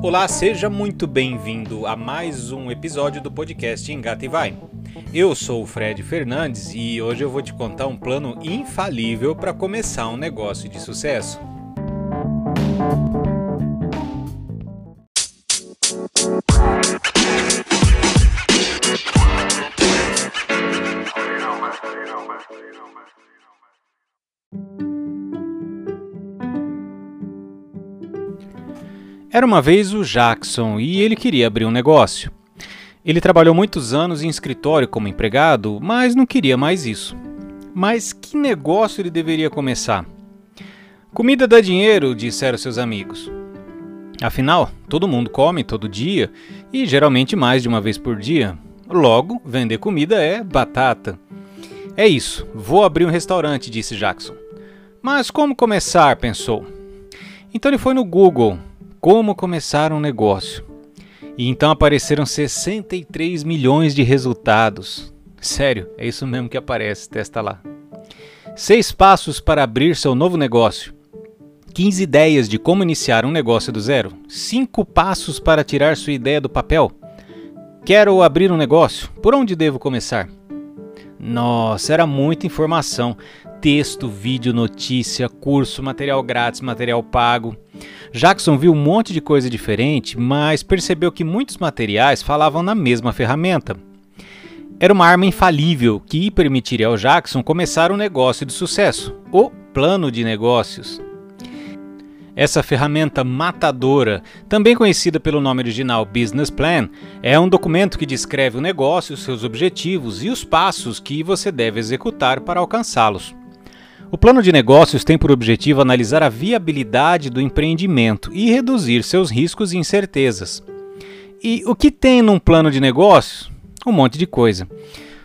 Olá, seja muito bem-vindo a mais um episódio do podcast Engata e Vai. Eu sou o Fred Fernandes e hoje eu vou te contar um plano infalível para começar um negócio de sucesso. Era uma vez o Jackson e ele queria abrir um negócio. Ele trabalhou muitos anos em escritório como empregado, mas não queria mais isso. Mas que negócio ele deveria começar? Comida dá dinheiro, disseram seus amigos. Afinal, todo mundo come todo dia e geralmente mais de uma vez por dia. Logo, vender comida é batata. É isso, vou abrir um restaurante, disse Jackson. Mas como começar? pensou. Então ele foi no Google como começar um negócio. E então apareceram 63 milhões de resultados. Sério, é isso mesmo que aparece, testa lá. Seis passos para abrir seu novo negócio. 15 ideias de como iniciar um negócio do zero. 5 passos para tirar sua ideia do papel. Quero abrir um negócio. Por onde devo começar? Nossa, era muita informação texto, vídeo, notícia, curso, material grátis, material pago. Jackson viu um monte de coisa diferente, mas percebeu que muitos materiais falavam na mesma ferramenta. Era uma arma infalível que permitiria ao Jackson começar um negócio de sucesso, o plano de negócios. Essa ferramenta matadora, também conhecida pelo nome original Business Plan, é um documento que descreve o negócio, seus objetivos e os passos que você deve executar para alcançá-los. O plano de negócios tem por objetivo analisar a viabilidade do empreendimento e reduzir seus riscos e incertezas. E o que tem num plano de negócios? Um monte de coisa.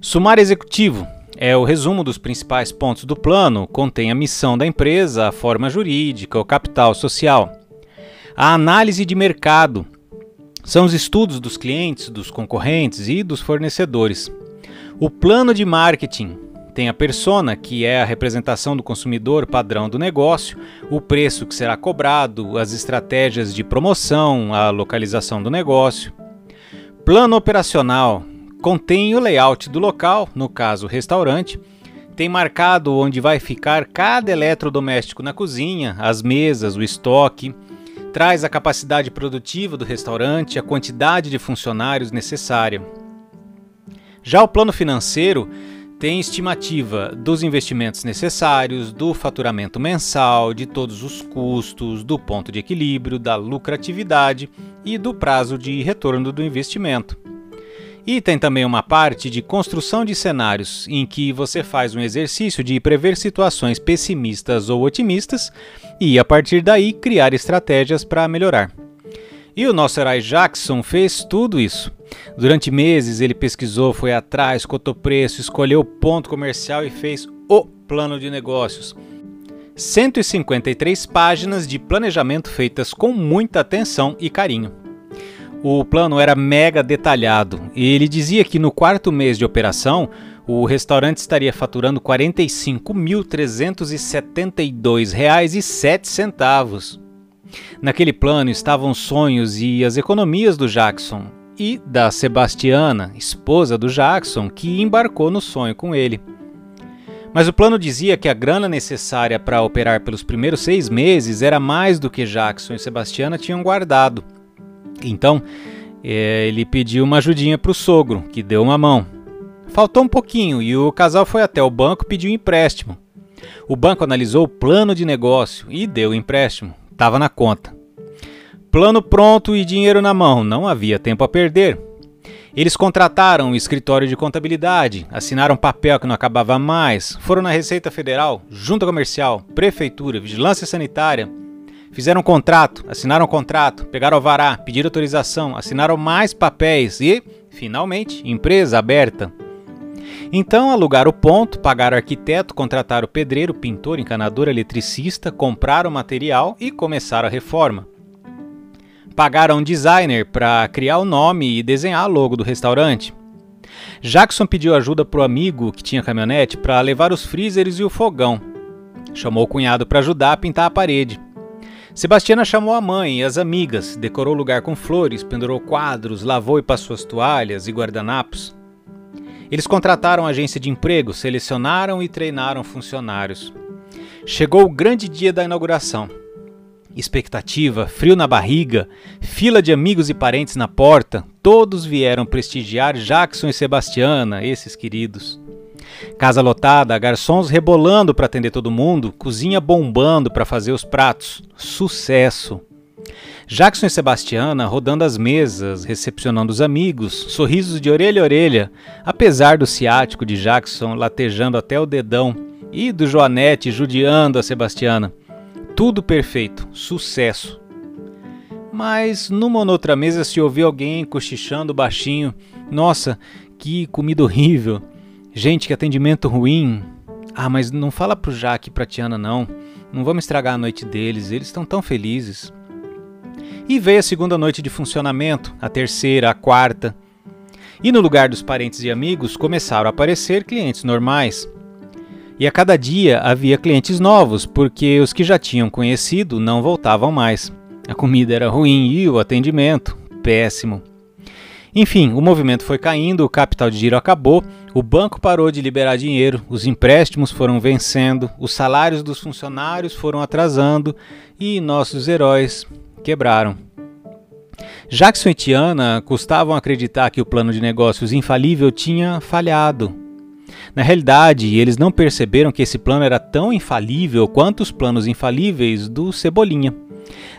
Sumário executivo é o resumo dos principais pontos do plano, contém a missão da empresa, a forma jurídica, o capital social. A análise de mercado são os estudos dos clientes, dos concorrentes e dos fornecedores. O plano de marketing tem a persona, que é a representação do consumidor padrão do negócio, o preço que será cobrado, as estratégias de promoção, a localização do negócio. Plano operacional contém o layout do local, no caso restaurante, tem marcado onde vai ficar cada eletrodoméstico na cozinha, as mesas, o estoque, traz a capacidade produtiva do restaurante, a quantidade de funcionários necessária. Já o plano financeiro tem estimativa dos investimentos necessários, do faturamento mensal, de todos os custos, do ponto de equilíbrio, da lucratividade e do prazo de retorno do investimento. E tem também uma parte de construção de cenários, em que você faz um exercício de prever situações pessimistas ou otimistas e, a partir daí, criar estratégias para melhorar. E o nosso herói Jackson fez tudo isso. Durante meses ele pesquisou, foi atrás, cotou preço, escolheu o ponto comercial e fez o plano de negócios. 153 páginas de planejamento feitas com muita atenção e carinho. O plano era mega detalhado e ele dizia que no quarto mês de operação o restaurante estaria faturando R$ 45.372,07. Naquele plano estavam os sonhos e as economias do Jackson e da Sebastiana, esposa do Jackson, que embarcou no sonho com ele. Mas o plano dizia que a grana necessária para operar pelos primeiros seis meses era mais do que Jackson e Sebastiana tinham guardado. Então, é, ele pediu uma ajudinha para o sogro, que deu uma mão. Faltou um pouquinho e o casal foi até o banco pedir um empréstimo. O banco analisou o plano de negócio e deu o empréstimo, estava na conta. Plano pronto e dinheiro na mão, não havia tempo a perder. Eles contrataram um escritório de contabilidade, assinaram papel que não acabava mais, foram na Receita Federal, Junta Comercial, Prefeitura, Vigilância Sanitária, fizeram um contrato, assinaram um contrato, pegaram o vará, pediram autorização, assinaram mais papéis e, finalmente, empresa aberta. Então alugaram o ponto, pagaram arquiteto, contrataram pedreiro, pintor, encanador, eletricista, compraram material e começaram a reforma. Pagaram um designer para criar o nome e desenhar o logo do restaurante. Jackson pediu ajuda para o amigo que tinha caminhonete para levar os freezers e o fogão. Chamou o cunhado para ajudar a pintar a parede. Sebastiana chamou a mãe e as amigas, decorou o lugar com flores, pendurou quadros, lavou e passou as toalhas e guardanapos. Eles contrataram agência de emprego, selecionaram e treinaram funcionários. Chegou o grande dia da inauguração. Expectativa, frio na barriga, fila de amigos e parentes na porta, todos vieram prestigiar Jackson e Sebastiana, esses queridos. Casa lotada, garçons rebolando para atender todo mundo, cozinha bombando para fazer os pratos. Sucesso! Jackson e Sebastiana rodando as mesas, recepcionando os amigos, sorrisos de orelha a orelha, apesar do ciático de Jackson latejando até o dedão e do Joanete judiando a Sebastiana. Tudo perfeito, sucesso. Mas numa ou outra mesa se ouviu alguém cochichando baixinho: Nossa, que comida horrível! Gente, que atendimento ruim! Ah, mas não fala pro Jaque e pra Tiana não. Não vamos estragar a noite deles, eles estão tão felizes. E veio a segunda noite de funcionamento, a terceira, a quarta. E no lugar dos parentes e amigos começaram a aparecer clientes normais. E a cada dia havia clientes novos, porque os que já tinham conhecido não voltavam mais. A comida era ruim e o atendimento péssimo. Enfim, o movimento foi caindo, o capital de giro acabou, o banco parou de liberar dinheiro, os empréstimos foram vencendo, os salários dos funcionários foram atrasando e nossos heróis quebraram. Jackson e Tiana custavam acreditar que o plano de negócios infalível tinha falhado. Na realidade, eles não perceberam que esse plano era tão infalível quanto os planos infalíveis do Cebolinha.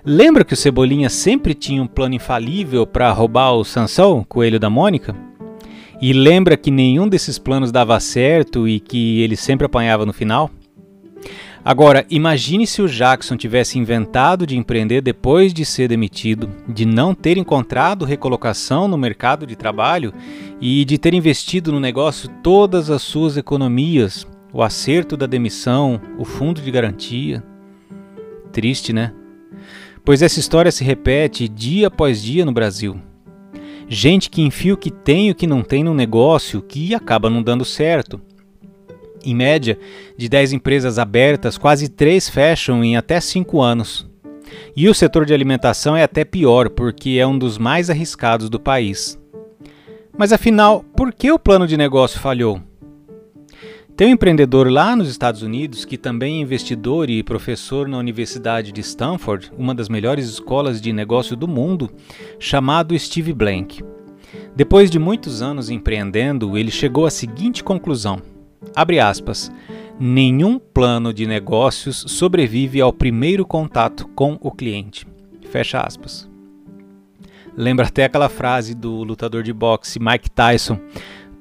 Lembra que o Cebolinha sempre tinha um plano infalível para roubar o Sansão, coelho da Mônica? E lembra que nenhum desses planos dava certo e que ele sempre apanhava no final? Agora, imagine se o Jackson tivesse inventado de empreender depois de ser demitido, de não ter encontrado recolocação no mercado de trabalho e de ter investido no negócio todas as suas economias, o acerto da demissão, o fundo de garantia. Triste, né? Pois essa história se repete dia após dia no Brasil. Gente que enfia o que tem e o que não tem no negócio que acaba não dando certo em média, de 10 empresas abertas, quase 3 fecham em até 5 anos. E o setor de alimentação é até pior, porque é um dos mais arriscados do país. Mas afinal, por que o plano de negócio falhou? Tem um empreendedor lá nos Estados Unidos que também é investidor e professor na Universidade de Stanford, uma das melhores escolas de negócio do mundo, chamado Steve Blank. Depois de muitos anos empreendendo, ele chegou à seguinte conclusão: Abre aspas. Nenhum plano de negócios sobrevive ao primeiro contato com o cliente. Fecha aspas. Lembra até aquela frase do lutador de boxe Mike Tyson: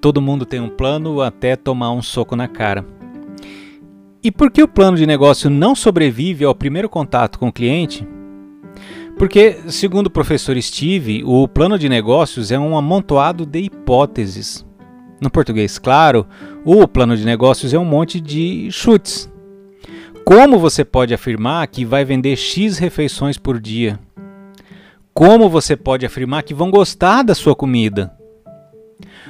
todo mundo tem um plano até tomar um soco na cara. E por que o plano de negócio não sobrevive ao primeiro contato com o cliente? Porque, segundo o professor Steve, o plano de negócios é um amontoado de hipóteses. No português claro, o plano de negócios é um monte de chutes. Como você pode afirmar que vai vender X refeições por dia? Como você pode afirmar que vão gostar da sua comida?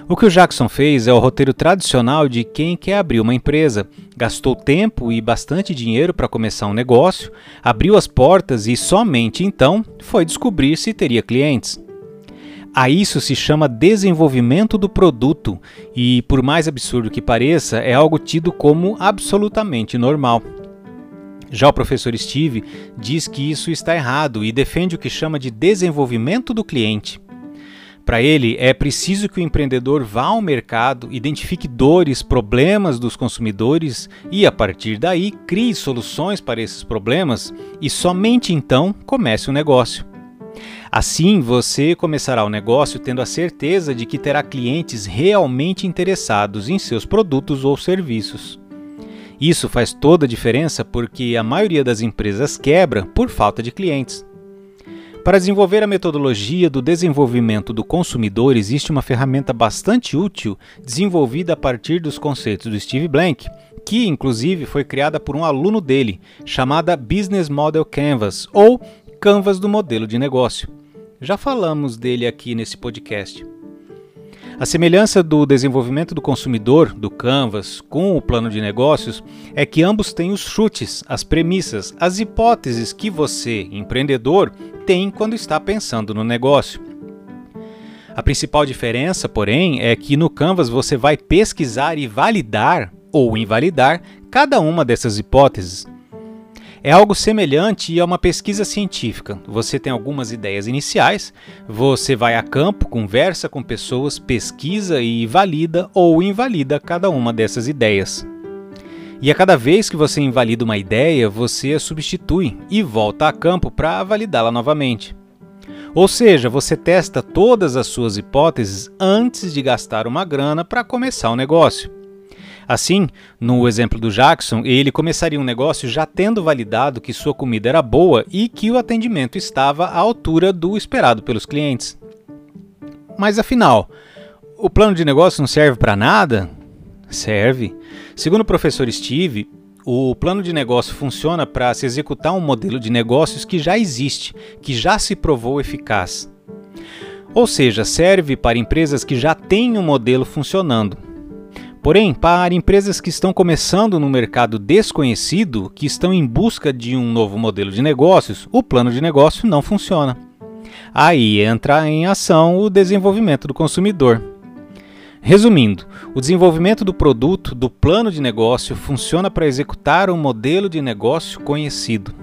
O que o Jackson fez é o roteiro tradicional de quem quer abrir uma empresa. Gastou tempo e bastante dinheiro para começar um negócio, abriu as portas e somente então foi descobrir se teria clientes. A isso se chama desenvolvimento do produto e, por mais absurdo que pareça, é algo tido como absolutamente normal. Já o professor Steve diz que isso está errado e defende o que chama de desenvolvimento do cliente. Para ele, é preciso que o empreendedor vá ao mercado, identifique dores, problemas dos consumidores e, a partir daí, crie soluções para esses problemas e somente então comece o negócio. Assim, você começará o negócio tendo a certeza de que terá clientes realmente interessados em seus produtos ou serviços. Isso faz toda a diferença porque a maioria das empresas quebra por falta de clientes. Para desenvolver a metodologia do desenvolvimento do consumidor, existe uma ferramenta bastante útil desenvolvida a partir dos conceitos do Steve Blank, que inclusive foi criada por um aluno dele, chamada Business Model Canvas ou Canvas do modelo de negócio. Já falamos dele aqui nesse podcast. A semelhança do desenvolvimento do consumidor, do Canvas, com o plano de negócios é que ambos têm os chutes, as premissas, as hipóteses que você, empreendedor, tem quando está pensando no negócio. A principal diferença, porém, é que no Canvas você vai pesquisar e validar ou invalidar cada uma dessas hipóteses. É algo semelhante a uma pesquisa científica. Você tem algumas ideias iniciais, você vai a campo, conversa com pessoas, pesquisa e valida ou invalida cada uma dessas ideias. E a cada vez que você invalida uma ideia, você a substitui e volta a campo para validá-la novamente. Ou seja, você testa todas as suas hipóteses antes de gastar uma grana para começar o negócio. Assim, no exemplo do Jackson, ele começaria um negócio já tendo validado que sua comida era boa e que o atendimento estava à altura do esperado pelos clientes. Mas afinal, o plano de negócio não serve para nada? Serve. Segundo o professor Steve, o plano de negócio funciona para se executar um modelo de negócios que já existe, que já se provou eficaz. Ou seja, serve para empresas que já têm um modelo funcionando. Porém, para empresas que estão começando no mercado desconhecido, que estão em busca de um novo modelo de negócios, o plano de negócio não funciona. Aí entra em ação o desenvolvimento do consumidor. Resumindo, o desenvolvimento do produto, do plano de negócio, funciona para executar um modelo de negócio conhecido.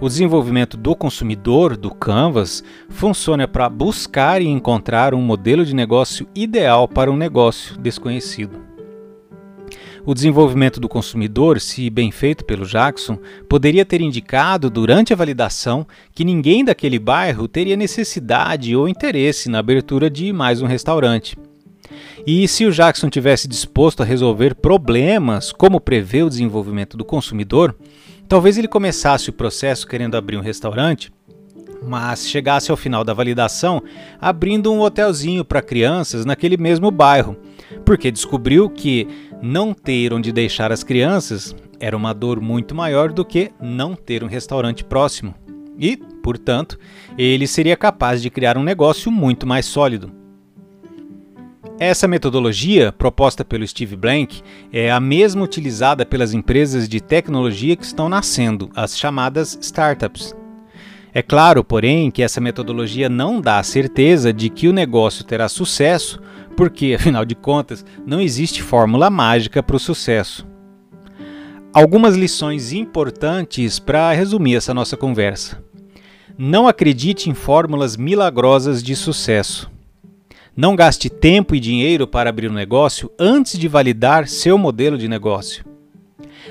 O desenvolvimento do consumidor, do Canvas, funciona para buscar e encontrar um modelo de negócio ideal para um negócio desconhecido. O desenvolvimento do consumidor, se bem feito pelo Jackson, poderia ter indicado durante a validação que ninguém daquele bairro teria necessidade ou interesse na abertura de mais um restaurante. E se o Jackson tivesse disposto a resolver problemas, como prevê o desenvolvimento do consumidor, Talvez ele começasse o processo querendo abrir um restaurante, mas chegasse ao final da validação abrindo um hotelzinho para crianças naquele mesmo bairro, porque descobriu que não ter onde deixar as crianças era uma dor muito maior do que não ter um restaurante próximo. E, portanto, ele seria capaz de criar um negócio muito mais sólido. Essa metodologia, proposta pelo Steve Blank, é a mesma utilizada pelas empresas de tecnologia que estão nascendo, as chamadas startups. É claro, porém, que essa metodologia não dá a certeza de que o negócio terá sucesso, porque, afinal de contas, não existe fórmula mágica para o sucesso. Algumas lições importantes para resumir essa nossa conversa. Não acredite em fórmulas milagrosas de sucesso. Não gaste tempo e dinheiro para abrir um negócio antes de validar seu modelo de negócio.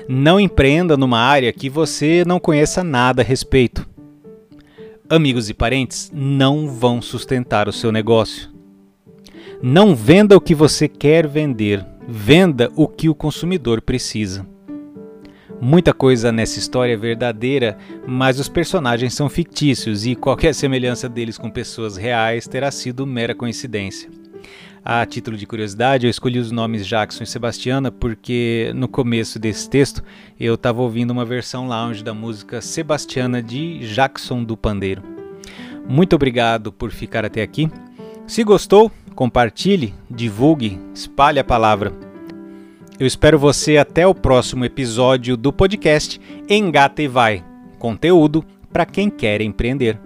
Não empreenda numa área que você não conheça nada a respeito. Amigos e parentes não vão sustentar o seu negócio. Não venda o que você quer vender, venda o que o consumidor precisa. Muita coisa nessa história é verdadeira, mas os personagens são fictícios e qualquer semelhança deles com pessoas reais terá sido mera coincidência. A título de curiosidade, eu escolhi os nomes Jackson e Sebastiana porque no começo desse texto eu estava ouvindo uma versão lounge da música Sebastiana de Jackson do Pandeiro. Muito obrigado por ficar até aqui. Se gostou, compartilhe, divulgue, espalhe a palavra. Eu espero você até o próximo episódio do podcast Engata e Vai conteúdo para quem quer empreender.